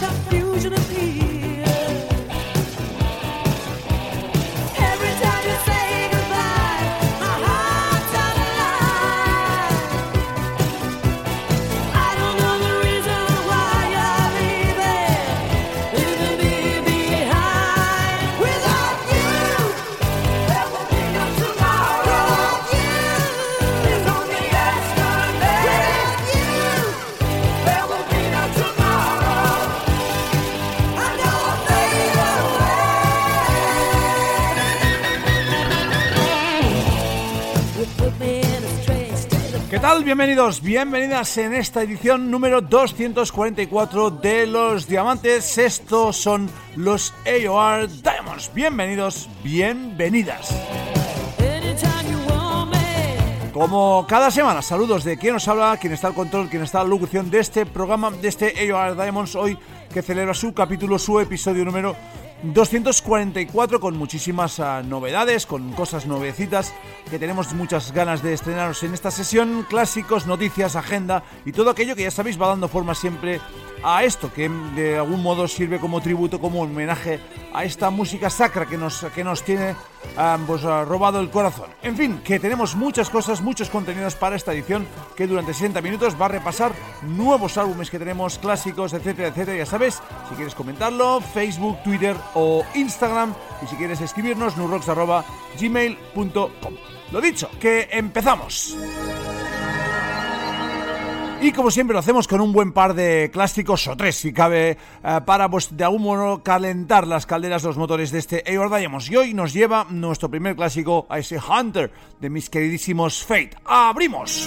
to feel. Bienvenidos, bienvenidas en esta edición número 244 de Los Diamantes. Estos son los AOR Diamonds. Bienvenidos, bienvenidas. Como cada semana, saludos de quien nos habla, quien está al control, quien está a la locución de este programa, de este AOR Diamonds, hoy que celebra su capítulo, su episodio número 244 con muchísimas uh, novedades, con cosas nuevecitas que tenemos muchas ganas de estrenaros en esta sesión, clásicos, noticias, agenda y todo aquello que ya sabéis va dando forma siempre a esto, que de algún modo sirve como tributo, como homenaje a esta música sacra que nos, que nos tiene pues, robado el corazón. En fin, que tenemos muchas cosas, muchos contenidos para esta edición que durante 60 minutos va a repasar nuevos álbumes que tenemos, clásicos, etcétera, etcétera. Ya sabes, si quieres comentarlo, Facebook, Twitter o Instagram y si quieres escribirnos, nurrocks.gmail.com. Lo dicho, que empezamos. Y como siempre lo hacemos con un buen par de clásicos, o tres si cabe, eh, para pues de algún modo calentar las calderas, los motores de este Eivor Diamonds. Y hoy nos lleva nuestro primer clásico a ese Hunter de mis queridísimos Fate. ¡Abrimos!